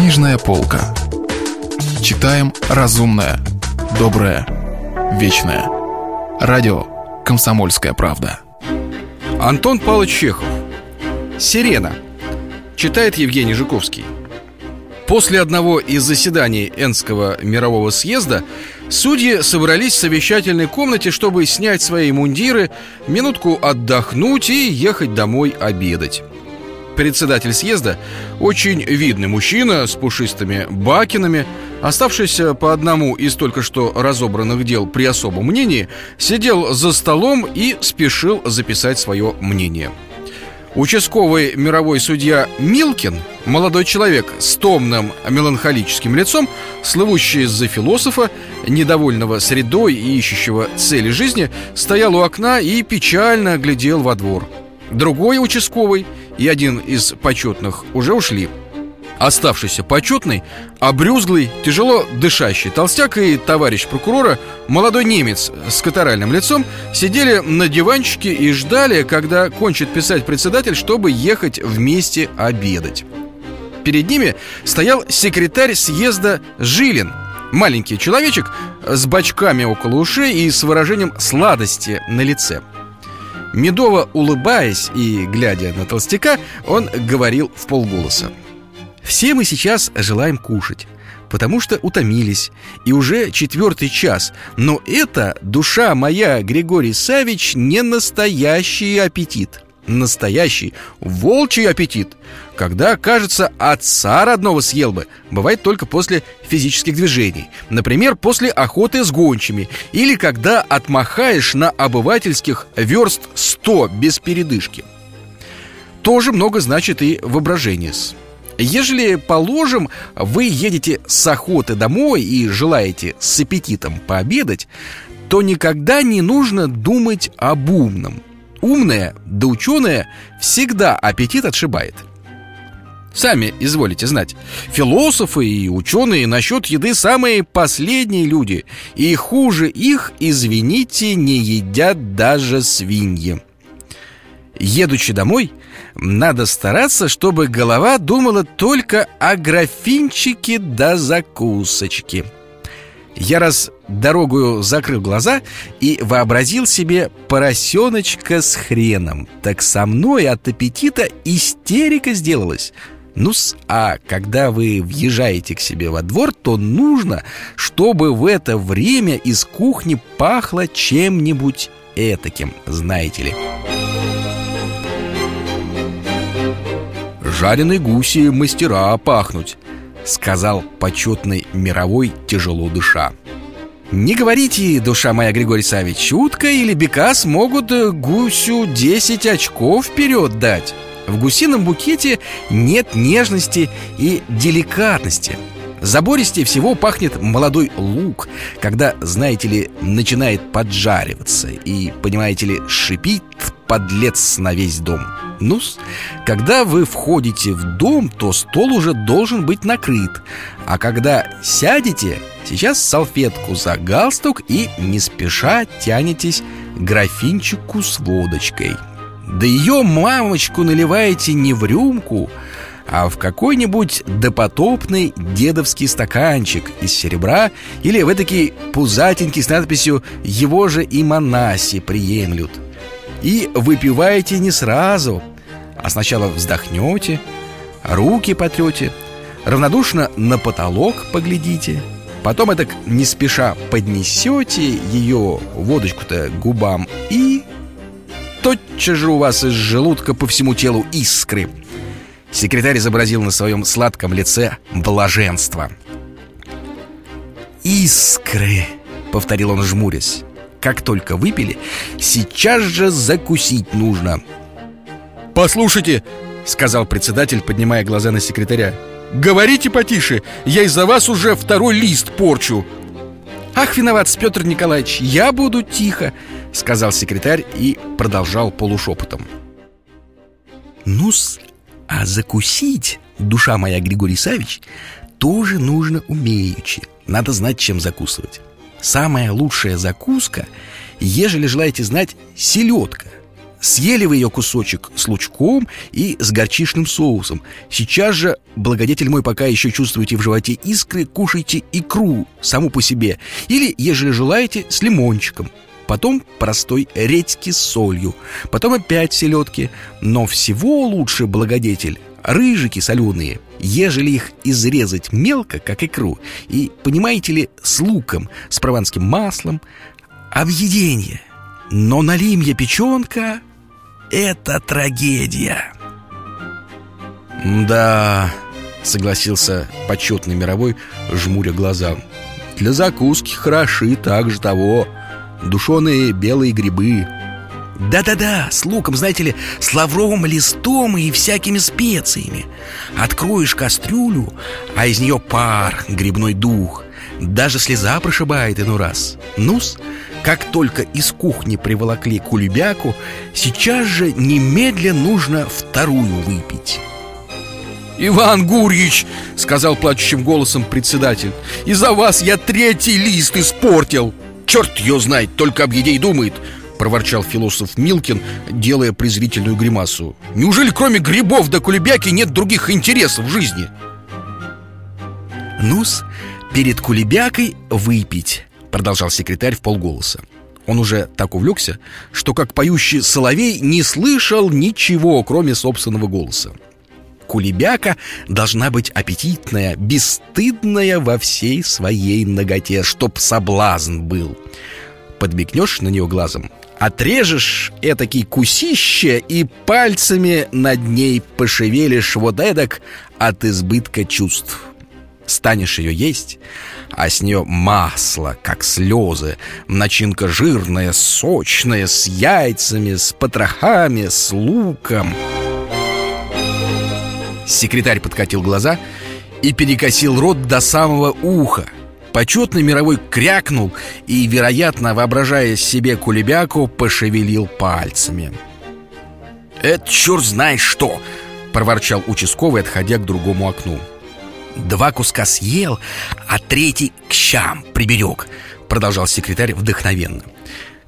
Книжная полка. Читаем разумное, доброе, вечное. Радио «Комсомольская правда». Антон Павлович Чехов «Сирена» Читает Евгений Жуковский После одного из заседаний Энского мирового съезда Судьи собрались в совещательной комнате, чтобы снять свои мундиры, минутку отдохнуть и ехать домой обедать председатель съезда, очень видный мужчина с пушистыми бакинами, оставшийся по одному из только что разобранных дел при особом мнении, сидел за столом и спешил записать свое мнение. Участковый мировой судья Милкин, молодой человек с томным меланхолическим лицом, слывущий за философа, недовольного средой и ищущего цели жизни, стоял у окна и печально глядел во двор. Другой участковый и один из почетных уже ушли. Оставшийся почетный, обрюзглый, тяжело дышащий толстяк и товарищ прокурора, молодой немец с катаральным лицом, сидели на диванчике и ждали, когда кончит писать председатель, чтобы ехать вместе обедать. Перед ними стоял секретарь съезда Жилин, маленький человечек с бочками около ушей и с выражением сладости на лице – Медово улыбаясь и глядя на толстяка, он говорил в полголоса. «Все мы сейчас желаем кушать, потому что утомились, и уже четвертый час. Но это, душа моя, Григорий Савич, не настоящий аппетит» настоящий волчий аппетит Когда, кажется, отца родного съел бы. Бывает только после физических движений Например, после охоты с гончими Или когда отмахаешь на обывательских верст 100 без передышки. Тоже много значит и воображение. Ежели, положим, вы едете с охоты домой и желаете с аппетитом пообедать, то никогда не нужно думать об умном – Умная да ученая всегда аппетит отшибает. Сами изволите знать Философы и ученые насчет еды самые последние люди И хуже их, извините, не едят даже свиньи. Едучи домой, надо стараться, чтобы голова думала только о графинчике да закусочке – я раз дорогую закрыл глаза и вообразил себе поросеночка с хреном. Так со мной от аппетита истерика сделалась. Ну а когда вы въезжаете к себе во двор, то нужно, чтобы в это время из кухни пахло чем-нибудь этаким, знаете ли. Жареные гуси мастера пахнуть Сказал почетный мировой тяжело дыша не говорите, душа моя, Григорий Савич, утка или бекас могут э, гусю 10 очков вперед дать. В гусином букете нет нежности и деликатности. Забористее всего пахнет молодой лук, когда, знаете ли, начинает поджариваться и, понимаете ли, шипит подлец на весь дом. ну когда вы входите в дом, то стол уже должен быть накрыт А когда сядете, сейчас салфетку за галстук и не спеша тянетесь графинчику с водочкой Да ее мамочку наливаете не в рюмку, а в какой-нибудь допотопный дедовский стаканчик из серебра или в этакий пузатенький с надписью «Его же и монаси приемлют». И выпиваете не сразу, а сначала вздохнете, руки потрете, равнодушно на потолок поглядите, потом это не спеша поднесете ее водочку-то губам и тотчас же у вас из желудка по всему телу искры. Секретарь изобразил на своем сладком лице блаженство. «Искры!» — повторил он, жмурясь. «Как только выпили, сейчас же закусить нужно!» «Послушайте!» — сказал председатель, поднимая глаза на секретаря. «Говорите потише! Я из-за вас уже второй лист порчу!» «Ах, виноват, Петр Николаевич, я буду тихо!» — сказал секретарь и продолжал полушепотом. «Ну-с, а закусить, душа моя, Григорий Савич, тоже нужно умеючи. Надо знать, чем закусывать. Самая лучшая закуска, ежели желаете знать, селедка — Съели вы ее кусочек с лучком и с горчичным соусом Сейчас же, благодетель мой, пока еще чувствуете в животе искры Кушайте икру саму по себе Или, ежели желаете, с лимончиком Потом простой редьки с солью Потом опять селедки Но всего лучше, благодетель, рыжики соленые Ежели их изрезать мелко, как икру И, понимаете ли, с луком, с прованским маслом Объедение Но налимья печенка это трагедия. Да, согласился почетный мировой, жмуря глаза. Для закуски хороши также того. Душеные белые грибы. Да-да-да, с луком, знаете ли, с лавровым листом и всякими специями. Откроешь кастрюлю, а из нее пар, грибной дух. Даже слеза прошибает иной раз. Нус, как только из кухни приволокли кулебяку, сейчас же немедленно нужно вторую выпить. «Иван Гурьевич!» — сказал плачущим голосом председатель «Из-за вас я третий лист испортил!» «Черт ее знает, только об еде и думает!» — проворчал философ Милкин, делая презрительную гримасу «Неужели кроме грибов да кулебяки нет других интересов в жизни?» «Ну-с, перед кулебякой выпить!» Продолжал секретарь в полголоса Он уже так увлекся, что как поющий соловей не слышал ничего, кроме собственного голоса Кулебяка должна быть аппетитная, бесстыдная во всей своей ноготе, чтоб соблазн был Подмигнешь на нее глазом, отрежешь этакий кусище и пальцами над ней пошевелишь вот эдак от избытка чувств станешь ее есть, а с нее масло, как слезы, начинка жирная, сочная, с яйцами, с потрохами, с луком. Секретарь подкатил глаза и перекосил рот до самого уха. Почетный мировой крякнул и, вероятно, воображая себе кулебяку, пошевелил пальцами. «Это черт знает что!» — проворчал участковый, отходя к другому окну. Два куска съел, а третий к щам приберег Продолжал секретарь вдохновенно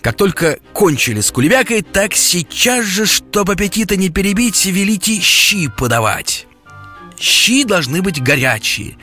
как только кончили с кулебякой, так сейчас же, чтобы аппетита не перебить, велите щи подавать. Щи должны быть горячие,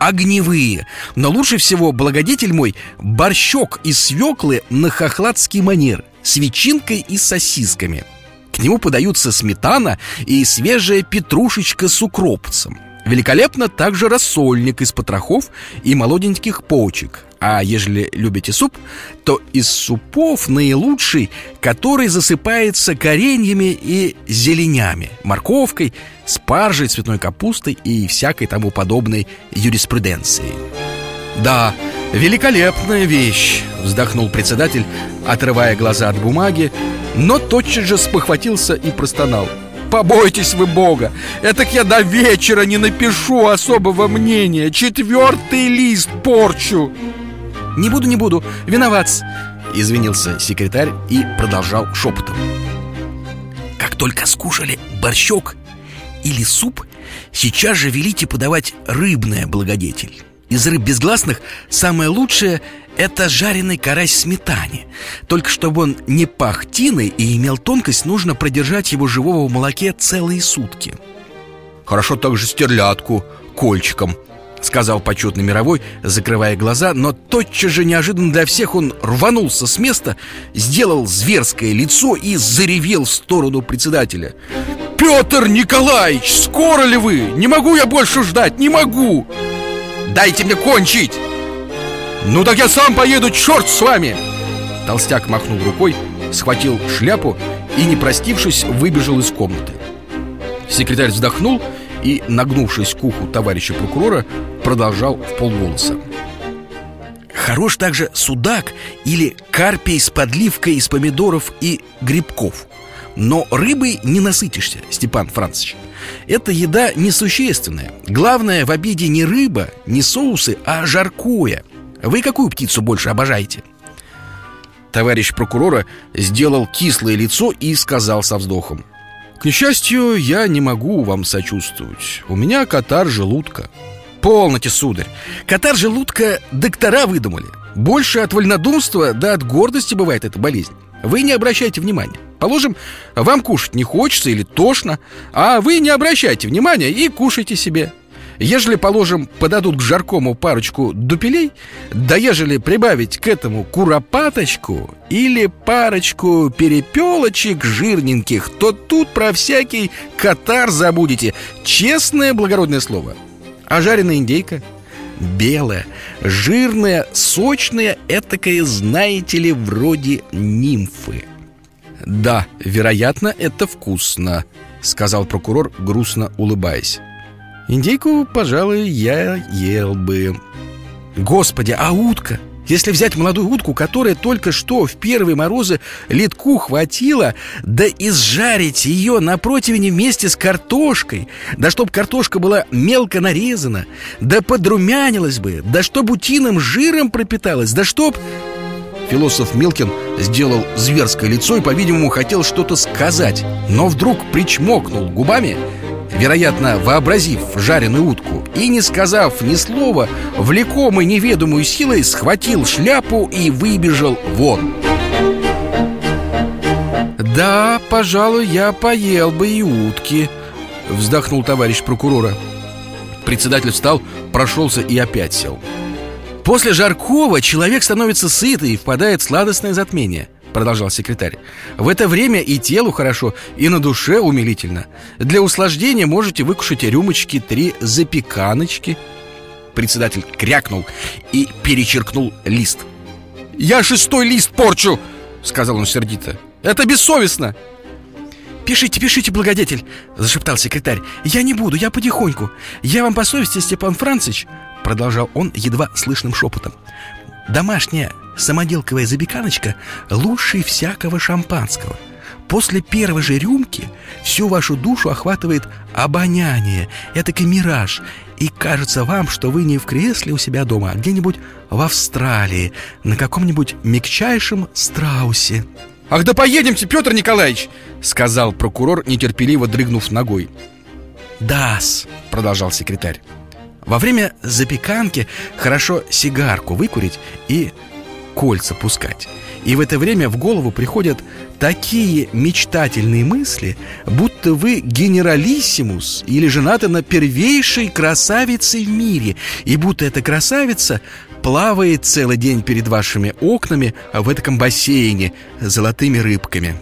огневые, но лучше всего, благодетель мой, борщок из свеклы на хохладский манер с ветчинкой и сосисками. К нему подаются сметана и свежая петрушечка с укропцем – Великолепно также рассольник из потрохов и молоденьких почек А ежели любите суп, то из супов наилучший, который засыпается кореньями и зеленями Морковкой, спаржей, цветной капустой и всякой тому подобной юриспруденцией. Да, великолепная вещь, вздохнул председатель, отрывая глаза от бумаги Но тотчас же спохватился и простонал – Побойтесь вы Бога! Этак я до вечера не напишу особого мнения! Четвертый лист порчу Не буду, не буду, виноват. Извинился секретарь и продолжал шепотом. Как только скушали борщок или суп Сейчас же велите подавать рыбное благодетель. Из рыб безгласных самое лучшее – это жареный карась в сметане. Только чтобы он не пах тиной и имел тонкость, нужно продержать его живого в молоке целые сутки. Хорошо также стерлядку кольчиком Сказал почетный мировой, закрывая глаза Но тотчас же неожиданно для всех он рванулся с места Сделал зверское лицо и заревел в сторону председателя Петр Николаевич, скоро ли вы? Не могу я больше ждать, не могу! Дайте мне кончить!» «Ну так я сам поеду, черт с вами!» Толстяк махнул рукой, схватил шляпу и, не простившись, выбежал из комнаты Секретарь вздохнул и, нагнувшись к уху товарища прокурора, продолжал в полголоса. Хорош также судак или карпий с подливкой из помидоров и грибков. Но рыбой не насытишься, Степан Францович эта еда несущественная. Главное в обеде не рыба, не соусы, а жаркое. Вы какую птицу больше обожаете? Товарищ прокурора сделал кислое лицо и сказал со вздохом К несчастью, я не могу вам сочувствовать. У меня катар желудка. Полноте, сударь. Катар желудка доктора выдумали. Больше от вольнодумства, да от гордости бывает эта болезнь. Вы не обращайте внимания. Положим, вам кушать не хочется или тошно А вы не обращайте внимания и кушайте себе Ежели, положим, подадут к жаркому парочку дупелей Да ежели прибавить к этому куропаточку Или парочку перепелочек жирненьких То тут про всякий катар забудете. Честное благородное слово. А жареная индейка? Белая, жирная, сочная Этакая, знаете ли, вроде нимфы. «Да, вероятно, это вкусно», — сказал прокурор, грустно улыбаясь Индейку, пожалуй, я ел бы Господи, а утка? Если взять молодую утку, которая только что в первые морозы литку хватила, да изжарить ее на противне вместе с картошкой, да чтоб картошка была мелко нарезана, да подрумянилась бы, да чтоб утиным жиром пропиталась, да чтоб... Философ Милкин сделал зверское лицо и, по-видимому, хотел что-то сказать, но вдруг причмокнул губами – вероятно, вообразив жареную утку И не сказав ни слова, влекомый неведомую силой Схватил шляпу и выбежал вон. «Да, пожалуй, я поел бы и утки», — вздохнул товарищ прокурора. Председатель встал, прошелся и опять сел. После жаркого человек становится сытый и впадает в сладостное затмение — Продолжал секретарь. В это время и телу хорошо, и на душе умилительно. Для услаждения можете выкушать рюмочки три запеканочки. Председатель крякнул и перечеркнул лист. «Я шестой лист порчу!» Сказал он сердито. «Это бессовестно!» «Пишите, пишите, благодетель!» Зашептал секретарь. «Я не буду, я потихоньку. Я вам по совести, Степан Францич Продолжал он едва слышным шепотом. Домашняя самоделковая забеканочка лучше всякого шампанского. После первой же рюмки всю вашу душу охватывает обоняние, этакий мираж, и кажется вам, что вы не в кресле у себя дома, а где-нибудь в Австралии, на каком-нибудь мягчайшем страусе. «Ах да поедемте, Петр Николаевич!» — сказал прокурор, нетерпеливо дрыгнув ногой. «Да-с», — продолжал секретарь. «Во время запеканки хорошо сигарку выкурить и кольца пускать. И в это время в голову приходят такие мечтательные мысли, будто вы генералиссимус или женаты на первейшей красавице в мире, и будто эта красавица плавает целый день перед вашими окнами в этом бассейне с золотыми рыбками.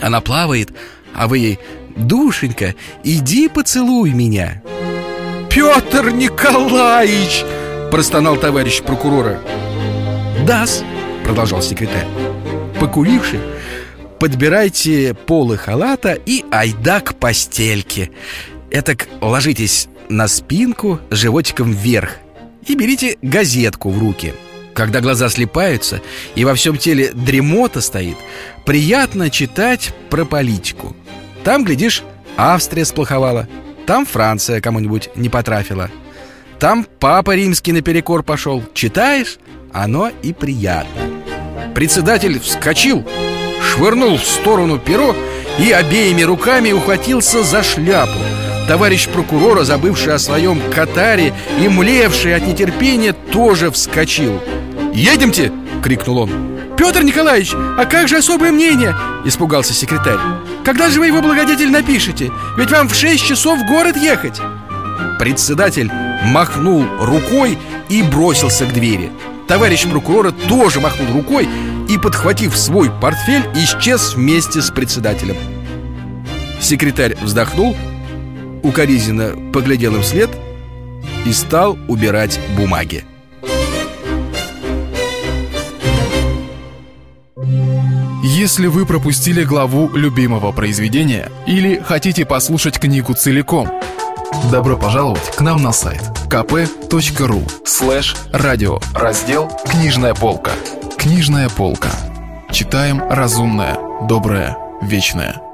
Она плавает, а вы ей «Душенька, иди поцелуй меня!» «Петр Николаевич!» – простонал товарищ прокурора «Дас», — продолжал секретарь Покуривши, подбирайте полы халата и айда к постельке. Этак ложитесь на спинку животиком вверх И берите газетку в руки. Когда глаза слепаются и во всем теле дремота стоит Приятно читать про политику. Там, глядишь, Австрия сплоховала Там Франция кому-нибудь не потрафила. Там Папа Римский наперекор пошел. Читаешь, оно и приятно Председатель вскочил, швырнул в сторону перо и обеими руками ухватился за шляпу Товарищ прокурора, забывший о своем катаре и млевший от нетерпения, тоже вскочил «Едемте!» — крикнул он «Петр Николаевич, а как же особое мнение?» — испугался секретарь «Когда же вы его, благодетель, напишете? Ведь вам в шесть часов в город ехать!» Председатель махнул рукой и бросился к двери Товарищ прокурора тоже махнул рукой и, подхватив свой портфель, исчез вместе с председателем. Секретарь вздохнул, укоризненно поглядел им вслед и стал убирать бумаги. Если вы пропустили главу любимого произведения или хотите послушать книгу целиком, добро пожаловать к нам на сайт kp.ru слэш радио раздел «Книжная полка». Книжная полка. Читаем разумное, доброе, вечное.